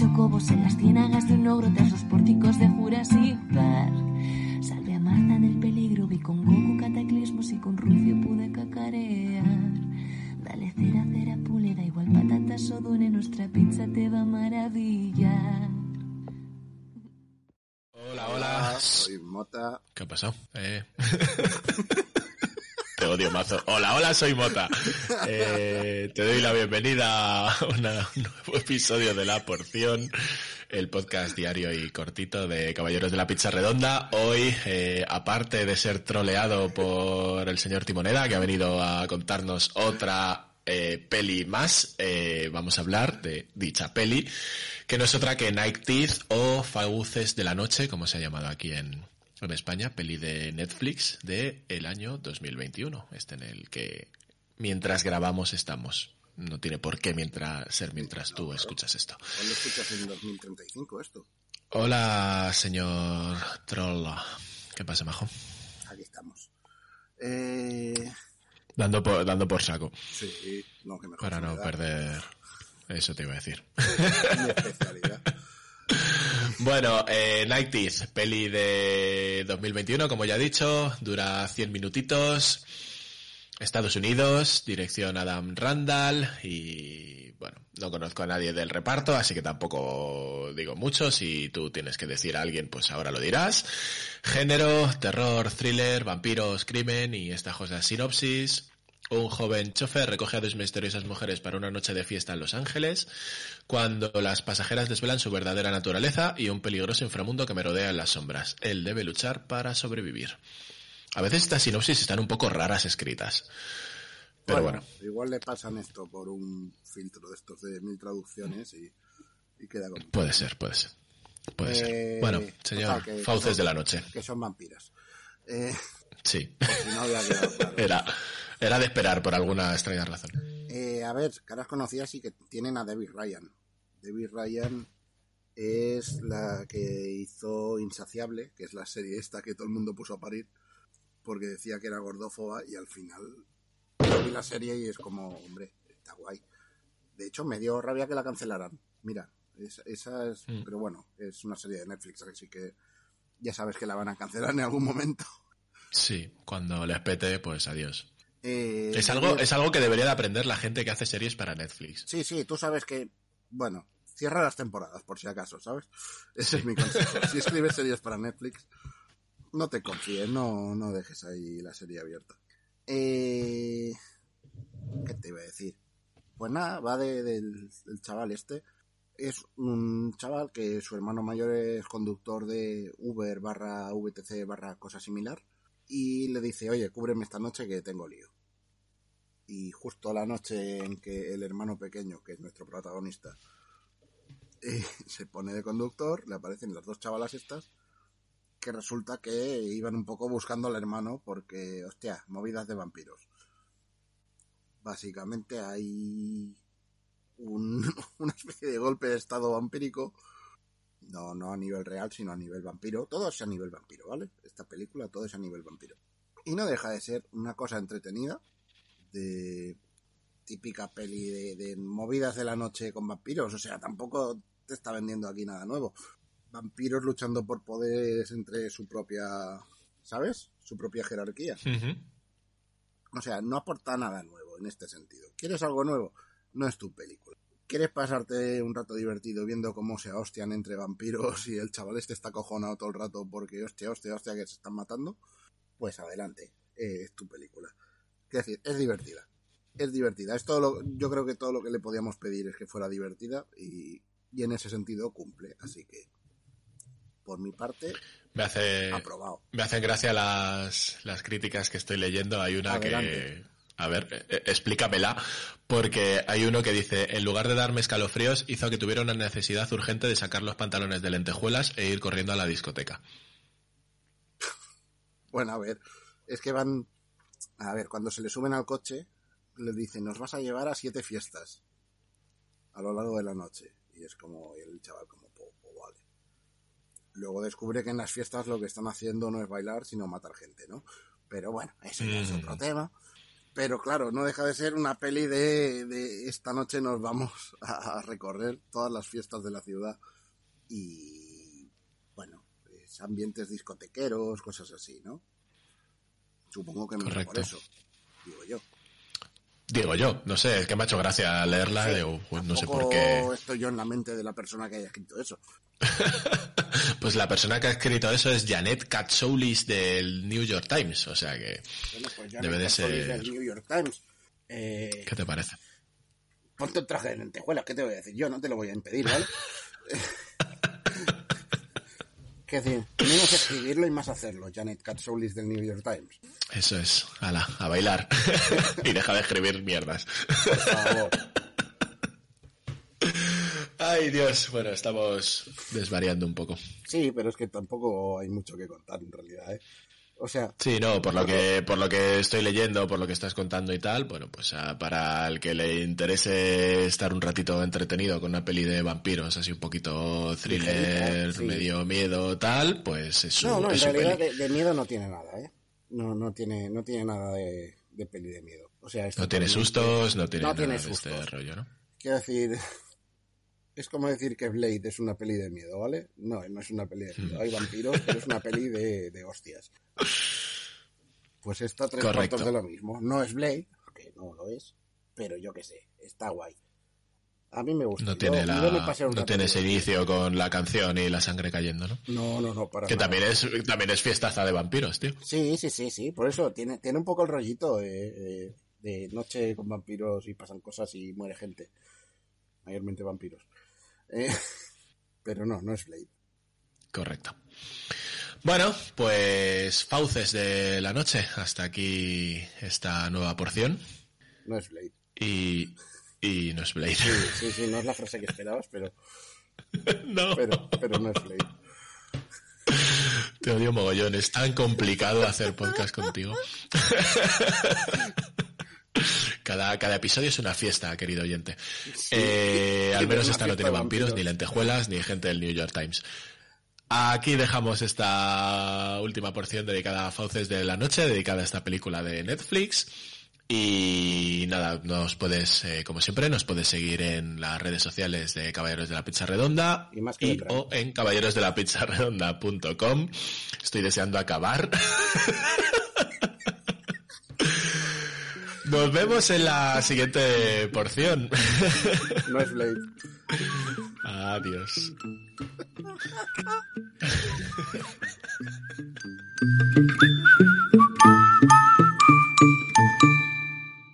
Chocobos en las ciénagas de un ogro tras los pórticos de Jurassic Park. Salve a Marta del peligro, vi con Goku cataclismos y con Rufio pude cacarear. Dale cera, cera, pule, da igual patatas o dune, nuestra pizza te va a maravillar. Hola, hola. Soy Mota. ¿Qué ha pasado? Eh... te odio mazo. Hola, hola, soy Mota. Eh, te doy la bienvenida a un nuevo episodio de La Porción, el podcast diario y cortito de Caballeros de la Pizza Redonda. Hoy, eh, aparte de ser troleado por el señor Timoneda, que ha venido a contarnos otra eh, peli más, vamos a hablar de dicha peli, que no es otra que Night Teeth o Fauces de la Noche, como se ha llamado aquí en, en España, peli de Netflix de el año 2021, este en el que mientras grabamos estamos. No tiene por qué mientras ser mientras tú escuchas esto. ¿Cuándo escuchas en 2035 esto? Hola, señor Troll. ¿Qué pasa, majo? Aquí estamos. Eh, Dando por, dando por saco, sí, no, que mejor para no perder... Eso te iba a decir. Mi especialidad. Bueno, eh, Night Teeth, peli de 2021, como ya he dicho, dura 100 minutitos. Estados Unidos, dirección Adam Randall y bueno, no conozco a nadie del reparto, así que tampoco digo mucho. Si tú tienes que decir a alguien, pues ahora lo dirás. Género, terror, thriller, vampiros, crimen y esta cosa sinopsis. Un joven chofer recoge a dos misteriosas mujeres para una noche de fiesta en Los Ángeles, cuando las pasajeras desvelan su verdadera naturaleza y un peligroso inframundo que merodea en las sombras. Él debe luchar para sobrevivir. A veces estas sinopsis están un poco raras escritas. Pero bueno, Igual le pasan esto por un filtro de estos de mil traducciones y, y queda como... puede ser, puede ser. Puede Eh, ser. Bueno, total, señor, que- fauces de la noche. Que son vampiras. Eh, Sí. si no había quedado claro. Era, era de esperar por alguna extraña razón. Eh, a ver, caras conocidas sí que tienen a Debbie Ryan. Debbie Ryan es la que hizo Insaciable, que es la serie esta que todo el mundo puso a parir porque decía que era gordófoba y al final vi la serie y es como, hombre, está guay. De hecho, me dio rabia que la cancelaran. Mira, es- esa es, Mm. pero bueno, es una serie de Netflix, así que ya sabes que la van a cancelar en algún momento. Sí, cuando les pete, pues adiós. Eh, Es algo, es algo que debería de aprender la gente que hace series para Netflix. Sí, sí, tú sabes que, bueno, cierra las temporadas por si acaso, ¿sabes? Ese es mi consejo. Si escribes series para Netflix, no te confíes, no, no dejes ahí la serie abierta. Eh, ¿Qué te iba a decir? Pues nada, va de- del, del chaval este. Es un chaval que su hermano mayor es conductor de Uber barra VTC barra cosa similar. Y le dice, oye, cúbreme esta noche que tengo lío y justo la noche en que el hermano pequeño, que es nuestro protagonista, eh, se pone de conductor, le aparecen las dos chavalas estas, que resulta que iban un poco buscando al hermano porque, hostia, movidas de vampiros. Básicamente hay un- una especie de golpe de estado vampírico, no, no a nivel real, sino a nivel vampiro. Todo es a nivel vampiro, ¿vale? Esta película, todo es a nivel vampiro. Y no deja de ser una cosa entretenida, de típica peli de, de movidas de la noche con vampiros. O sea, tampoco te está vendiendo aquí nada nuevo. Vampiros luchando por poderes entre su propia, ¿sabes? Su propia jerarquía. O sea, no aporta nada nuevo en este sentido. ¿Quieres algo nuevo? No es tu película. ¿Quieres pasarte un rato divertido viendo cómo se hostian entre vampiros y el chaval este está cojonado todo el rato porque hostia, hostia, hostia, que se están matando? Pues adelante, eh, es tu película. Es decir, es divertida. Es divertida. Es todo lo, yo creo que todo lo que le podíamos pedir es que fuera divertida y, y en ese sentido cumple. Así que, por mi parte, Me hace, aprobado. me hacen gracia las, las críticas que estoy leyendo. Hay una que. A ver, eh, eh, explícamela, porque hay uno que dice, en lugar de darme escalofríos, hizo que tuviera una necesidad urgente de sacar los pantalones de lentejuelas e ir corriendo a la discoteca. Bueno, a ver, es que van... A ver, cuando se le suben al coche, le dicen, nos vas a llevar a siete fiestas a lo largo de la noche. Y es como, y el chaval como, "Po- po, vale. Luego descubre que en las fiestas lo que están haciendo no es bailar, sino matar gente, ¿no? Pero bueno, eso ya es Mm. otro tema. Pero claro, no deja de ser una peli de, de esta noche nos vamos a, recorrer todas las fiestas de la ciudad. Y bueno, es ambientes discotequeros, cosas así, ¿no? Supongo que me por eso, digo yo. Digo yo, no sé, es que me ha hecho gracia leerla, Sí, digo, pues no sé por qué. estoy yo en la mente de la persona que haya escrito eso. Pues la persona que ha escrito eso es Janet Katsoulis del New York Times, o sea que, Bueno, pues Debe de ser- del New York Times. Eh, ¿qué te parece? ponte un traje de lentejuelas, ¿qué te voy a decir? Yo no te lo voy a impedir, ¿vale? ¿Qué decir? Menos escribirlo y más hacerlo, Janet Katsoulis del New York Times. Eso es, ala, a bailar. y deja de escribir mierdas. Por favor. Ay, Dios, bueno, estamos desvariando un poco. Sí, pero es que tampoco hay mucho que contar en realidad, ¿eh? O sea, Sí, no, por lo que por lo que estoy leyendo, por lo que estás contando y tal, bueno, pues ah, para el que le interese estar un ratito entretenido con una peli de vampiros, así un poquito thriller, sí. medio miedo, tal, pues es no, no, en es su realidad de, de miedo no tiene nada, ¿eh? No, no tiene, no tiene nada de, de peli de miedo. O sea, No tiene sustos, no tiene No nada tiene de este rollo, ¿no? Quiero decir, es como decir que Blade es una peli de miedo, ¿vale? No, no es una peli de miedo. Hay vampiros, pero es una peli de, de hostias. Pues está tres Correcto. cuartos de lo mismo. No es Blade, que no lo es, pero yo qué sé, está guay. A mí me gusta. No tiene yo la no tiene ese inicio con la canción y la sangre cayendo, ¿no? No, no, no, para Que nada. también es también es fiestaza de vampiros, tío. Sí, sí, sí, sí. Por eso tiene, tiene un poco el rollito eh, eh, de noche con vampiros y pasan cosas y muere gente. Mayormente vampiros. Eh, pero no, no es Blade. Correcto. Bueno, pues fauces de la noche. Hasta aquí esta nueva porción. No es Blade. Y, y no es Blade. Sí, sí, sí, no es la frase que esperabas, pero, no, pero, pero no es Blade. te odio mogollón. Es tan complicado hacer podcast contigo. Cada, cada episodio es una fiesta, querido oyente. Eh, al menos esta no tiene vampiros, vampiros. ni lentejuelas, ni gente del New York Times. Aquí dejamos esta última porción dedicada a Fauces de la Noche, dedicada a esta película de Netflix. Y nada, nos puedes, eh, como siempre, nos puedes seguir en las redes sociales de Caballeros de la Pizza Redonda Y más o en caballerosdelapizzaredonda.com. Estoy deseando acabar. Nos vemos en la siguiente porción. No es. Adiós.